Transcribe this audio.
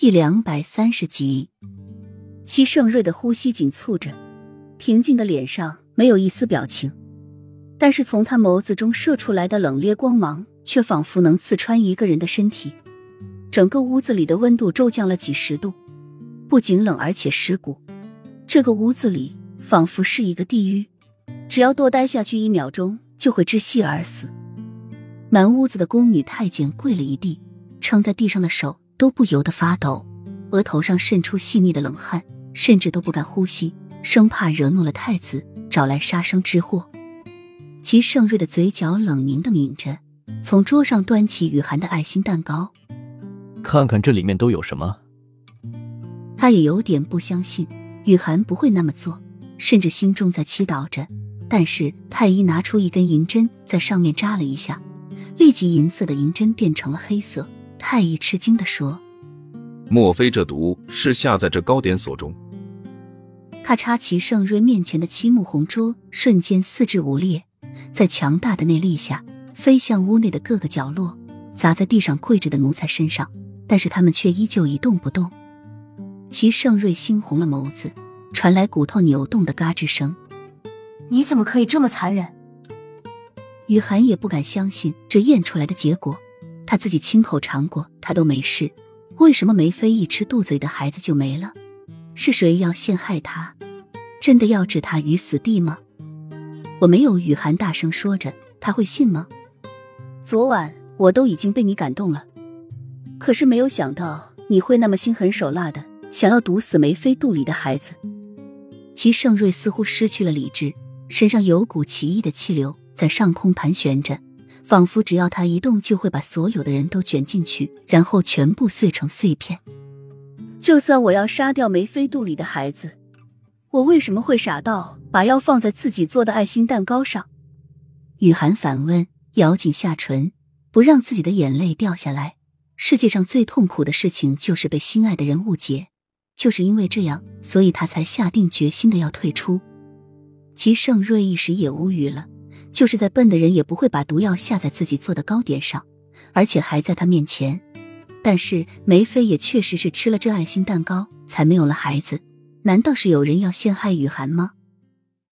第两百三十集，齐盛瑞的呼吸紧促着，平静的脸上没有一丝表情，但是从他眸子中射出来的冷冽光芒，却仿佛能刺穿一个人的身体。整个屋子里的温度骤降了几十度，不仅冷，而且蚀骨。这个屋子里仿佛是一个地狱，只要多待下去一秒钟，就会窒息而死。满屋子的宫女太监跪了一地，撑在地上的手。都不由得发抖，额头上渗出细腻的冷汗，甚至都不敢呼吸，生怕惹怒了太子，找来杀生之祸。齐盛瑞的嘴角冷凝的抿着，从桌上端起雨涵的爱心蛋糕，看看这里面都有什么。他也有点不相信雨涵不会那么做，甚至心中在祈祷着。但是太医拿出一根银针，在上面扎了一下，立即银色的银针变成了黑色。太医吃惊地说：“莫非这毒是下在这糕点所中？”咔嚓，齐盛瑞面前的漆木红桌瞬间四肢无裂，在强大的内力下飞向屋内的各个角落，砸在地上跪着的奴才身上，但是他们却依旧一动不动。齐盛瑞猩红了眸子，传来骨头扭动的嘎吱声：“你怎么可以这么残忍？”雨涵也不敢相信这验出来的结果。他自己亲口尝过，他都没事，为什么梅妃一吃肚子里的孩子就没了？是谁要陷害他？真的要置他于死地吗？我没有。雨涵大声说着，他会信吗？昨晚我都已经被你感动了，可是没有想到你会那么心狠手辣的，想要毒死梅妃肚里的孩子。齐盛瑞似乎失去了理智，身上有股奇异的气流在上空盘旋着。仿佛只要他一动，就会把所有的人都卷进去，然后全部碎成碎片。就算我要杀掉梅妃肚里的孩子，我为什么会傻到把药放在自己做的爱心蛋糕上？雨涵反问，咬紧下唇，不让自己的眼泪掉下来。世界上最痛苦的事情就是被心爱的人误解，就是因为这样，所以他才下定决心的要退出。齐盛瑞一时也无语了。就是再笨的人也不会把毒药下在自己做的糕点上，而且还在他面前。但是梅妃也确实是吃了这爱心蛋糕才没有了孩子，难道是有人要陷害雨涵吗？